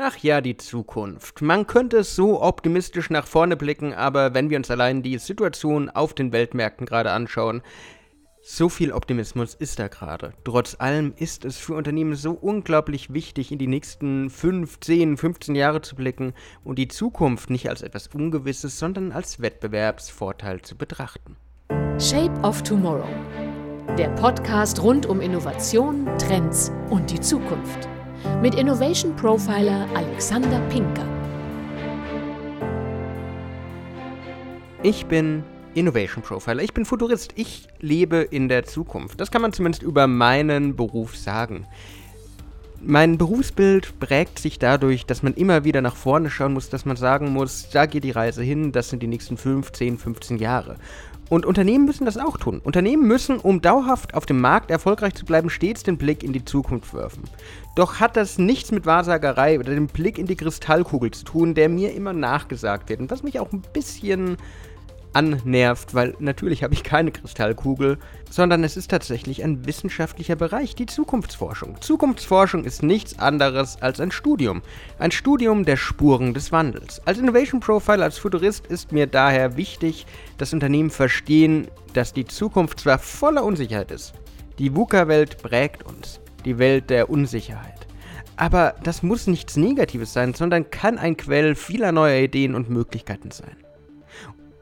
Ach ja, die Zukunft. Man könnte so optimistisch nach vorne blicken, aber wenn wir uns allein die Situation auf den Weltmärkten gerade anschauen, so viel Optimismus ist da gerade. Trotz allem ist es für Unternehmen so unglaublich wichtig, in die nächsten 5, 10, 15 Jahre zu blicken und die Zukunft nicht als etwas Ungewisses, sondern als Wettbewerbsvorteil zu betrachten. Shape of Tomorrow. Der Podcast rund um Innovation, Trends und die Zukunft mit Innovation Profiler Alexander Pinker. Ich bin Innovation Profiler, ich bin Futurist, ich lebe in der Zukunft. Das kann man zumindest über meinen Beruf sagen. Mein Berufsbild prägt sich dadurch, dass man immer wieder nach vorne schauen muss, dass man sagen muss, da geht die Reise hin, das sind die nächsten 5, 10, 15 Jahre. Und Unternehmen müssen das auch tun. Unternehmen müssen, um dauerhaft auf dem Markt erfolgreich zu bleiben, stets den Blick in die Zukunft werfen. Doch hat das nichts mit Wahrsagerei oder dem Blick in die Kristallkugel zu tun, der mir immer nachgesagt wird und was mich auch ein bisschen annervt, weil natürlich habe ich keine Kristallkugel, sondern es ist tatsächlich ein wissenschaftlicher Bereich, die Zukunftsforschung. Zukunftsforschung ist nichts anderes als ein Studium. Ein Studium der Spuren des Wandels. Als Innovation Profile, als Futurist ist mir daher wichtig, dass Unternehmen verstehen, dass die Zukunft zwar voller Unsicherheit ist. Die VUCA-Welt prägt uns. Die Welt der Unsicherheit. Aber das muss nichts Negatives sein, sondern kann ein Quell vieler neuer Ideen und Möglichkeiten sein.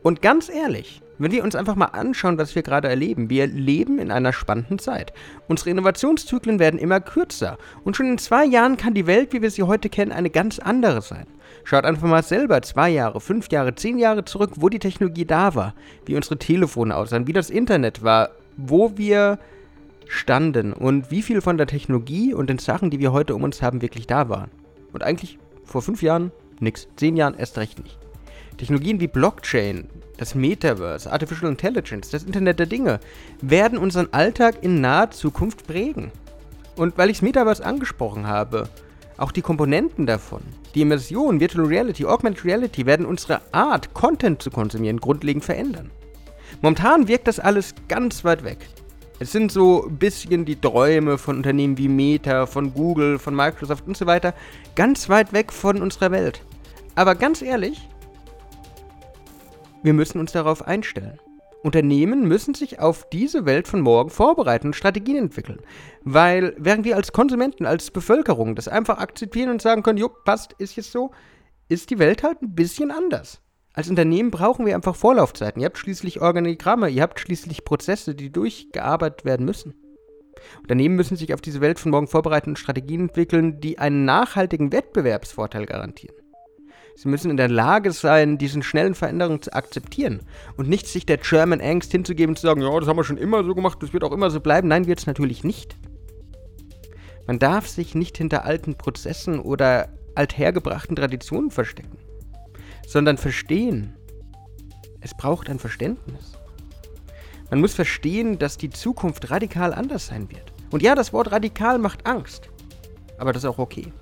Und ganz ehrlich, wenn wir uns einfach mal anschauen, was wir gerade erleben, wir leben in einer spannenden Zeit. Unsere Innovationszyklen werden immer kürzer und schon in zwei Jahren kann die Welt, wie wir sie heute kennen, eine ganz andere sein. Schaut einfach mal selber zwei Jahre, fünf Jahre, zehn Jahre zurück, wo die Technologie da war, wie unsere Telefone aussahen, wie das Internet war, wo wir standen und wie viel von der Technologie und den Sachen, die wir heute um uns haben, wirklich da waren. Und eigentlich vor fünf Jahren nix, zehn Jahren erst recht nicht. Technologien wie Blockchain, das Metaverse, Artificial Intelligence, das Internet der Dinge werden unseren Alltag in naher Zukunft prägen. Und weil ich das Metaverse angesprochen habe, auch die Komponenten davon, die Immersion, Virtual Reality, Augmented Reality werden unsere Art, Content zu konsumieren, grundlegend verändern. Momentan wirkt das alles ganz weit weg. Es sind so ein bisschen die Träume von Unternehmen wie Meta, von Google, von Microsoft und so weiter, ganz weit weg von unserer Welt. Aber ganz ehrlich, wir müssen uns darauf einstellen. Unternehmen müssen sich auf diese Welt von morgen vorbereiten und Strategien entwickeln. Weil, während wir als Konsumenten, als Bevölkerung das einfach akzeptieren und sagen können, jo, passt, ist jetzt so, ist die Welt halt ein bisschen anders. Als Unternehmen brauchen wir einfach Vorlaufzeiten. Ihr habt schließlich Organigramme, ihr habt schließlich Prozesse, die durchgearbeitet werden müssen. Unternehmen müssen sich auf diese Welt von morgen vorbereiten und Strategien entwickeln, die einen nachhaltigen Wettbewerbsvorteil garantieren. Sie müssen in der Lage sein, diesen schnellen Veränderungen zu akzeptieren und nicht sich der German Angst hinzugeben und zu sagen, ja, das haben wir schon immer so gemacht, das wird auch immer so bleiben. Nein, wird es natürlich nicht. Man darf sich nicht hinter alten Prozessen oder althergebrachten Traditionen verstecken, sondern verstehen. Es braucht ein Verständnis. Man muss verstehen, dass die Zukunft radikal anders sein wird. Und ja, das Wort radikal macht Angst. Aber das ist auch okay.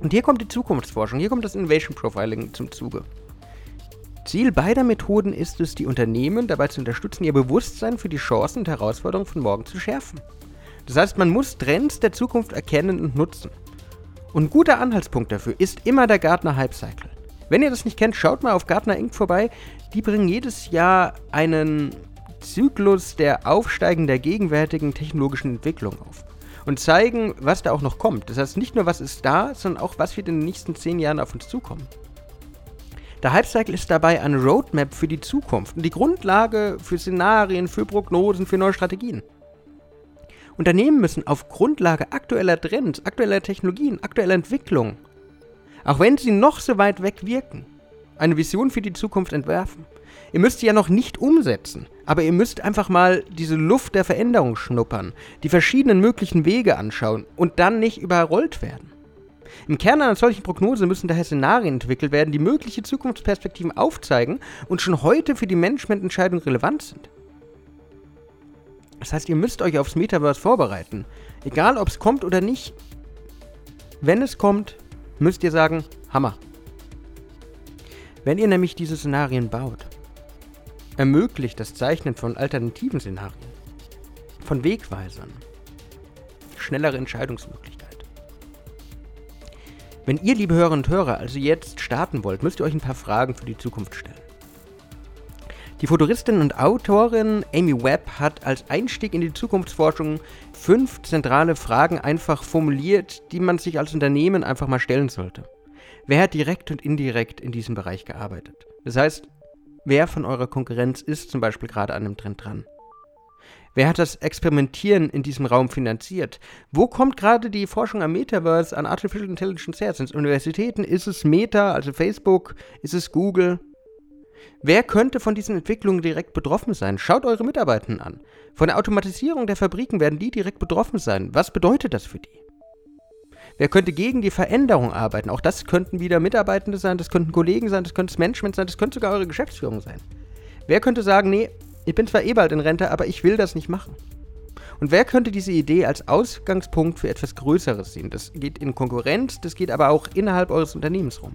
Und hier kommt die Zukunftsforschung, hier kommt das Innovation Profiling zum Zuge. Ziel beider Methoden ist es, die Unternehmen dabei zu unterstützen, ihr Bewusstsein für die Chancen und Herausforderungen von morgen zu schärfen. Das heißt, man muss Trends der Zukunft erkennen und nutzen. Und ein guter Anhaltspunkt dafür ist immer der Gartner Hype Cycle. Wenn ihr das nicht kennt, schaut mal auf Gartner Inc. vorbei. Die bringen jedes Jahr einen Zyklus der aufsteigenden gegenwärtigen technologischen Entwicklung auf und zeigen, was da auch noch kommt. Das heißt, nicht nur, was ist da, sondern auch, was wird in den nächsten zehn Jahren auf uns zukommen. Der Hype-Cycle ist dabei eine Roadmap für die Zukunft und die Grundlage für Szenarien, für Prognosen, für neue Strategien. Unternehmen müssen auf Grundlage aktueller Trends, aktueller Technologien, aktueller Entwicklungen, auch wenn sie noch so weit weg wirken, eine Vision für die Zukunft entwerfen. Ihr müsst sie ja noch nicht umsetzen, aber ihr müsst einfach mal diese Luft der Veränderung schnuppern, die verschiedenen möglichen Wege anschauen und dann nicht überrollt werden. Im Kern einer solchen Prognose müssen daher Szenarien entwickelt werden, die mögliche Zukunftsperspektiven aufzeigen und schon heute für die Managemententscheidung relevant sind. Das heißt, ihr müsst euch aufs Metaverse vorbereiten. Egal, ob es kommt oder nicht. Wenn es kommt, müsst ihr sagen, Hammer. Wenn ihr nämlich diese Szenarien baut, ermöglicht das Zeichnen von alternativen Szenarien, von Wegweisern, schnellere Entscheidungsmöglichkeit. Wenn ihr, liebe Hörerinnen und Hörer, also jetzt starten wollt, müsst ihr euch ein paar Fragen für die Zukunft stellen. Die Futuristin und Autorin Amy Webb hat als Einstieg in die Zukunftsforschung fünf zentrale Fragen einfach formuliert, die man sich als Unternehmen einfach mal stellen sollte. Wer hat direkt und indirekt in diesem Bereich gearbeitet? Das heißt, wer von eurer Konkurrenz ist zum Beispiel gerade an einem Trend dran? Wer hat das Experimentieren in diesem Raum finanziert? Wo kommt gerade die Forschung am Metaverse, an Artificial Intelligence her? Sind es Universitäten? Ist es Meta, also Facebook? Ist es Google? Wer könnte von diesen Entwicklungen direkt betroffen sein? Schaut eure Mitarbeitenden an. Von der Automatisierung der Fabriken werden die direkt betroffen sein. Was bedeutet das für die? Wer könnte gegen die Veränderung arbeiten? Auch das könnten wieder Mitarbeitende sein, das könnten Kollegen sein, das könnte das Management sein, das könnte sogar eure Geschäftsführung sein. Wer könnte sagen, nee, ich bin zwar eh bald in Rente, aber ich will das nicht machen? Und wer könnte diese Idee als Ausgangspunkt für etwas Größeres sehen? Das geht in Konkurrenz, das geht aber auch innerhalb eures Unternehmens rum.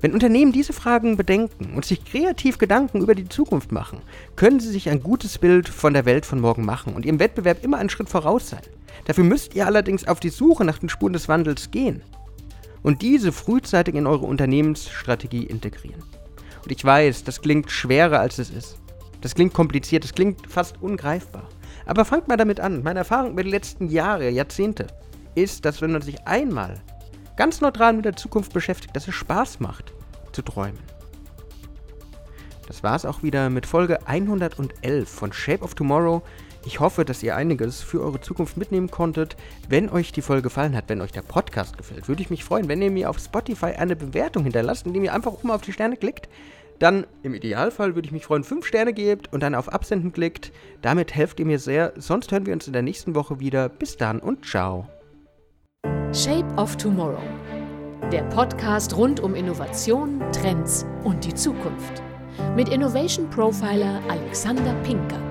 Wenn Unternehmen diese Fragen bedenken und sich kreativ Gedanken über die Zukunft machen, können sie sich ein gutes Bild von der Welt von morgen machen und ihrem Wettbewerb immer einen Schritt voraus sein. Dafür müsst ihr allerdings auf die Suche nach den Spuren des Wandels gehen und diese frühzeitig in eure Unternehmensstrategie integrieren. Und ich weiß, das klingt schwerer als es ist. Das klingt kompliziert, das klingt fast ungreifbar. Aber fangt mal damit an. Meine Erfahrung über die letzten Jahre, Jahrzehnte ist, dass wenn man sich einmal ganz neutral mit der Zukunft beschäftigt, dass es Spaß macht, zu träumen. Das war es auch wieder mit Folge 111 von Shape of Tomorrow. Ich hoffe, dass ihr einiges für eure Zukunft mitnehmen konntet. Wenn euch die Folge gefallen hat, wenn euch der Podcast gefällt, würde ich mich freuen, wenn ihr mir auf Spotify eine Bewertung hinterlasst, indem ihr einfach oben auf die Sterne klickt. Dann im Idealfall würde ich mich freuen, 5 Sterne gebt und dann auf Absenden klickt. Damit helft ihr mir sehr. Sonst hören wir uns in der nächsten Woche wieder. Bis dann und ciao. Shape of Tomorrow. Der Podcast rund um Innovation, Trends und die Zukunft. Mit Innovation Profiler Alexander Pinker.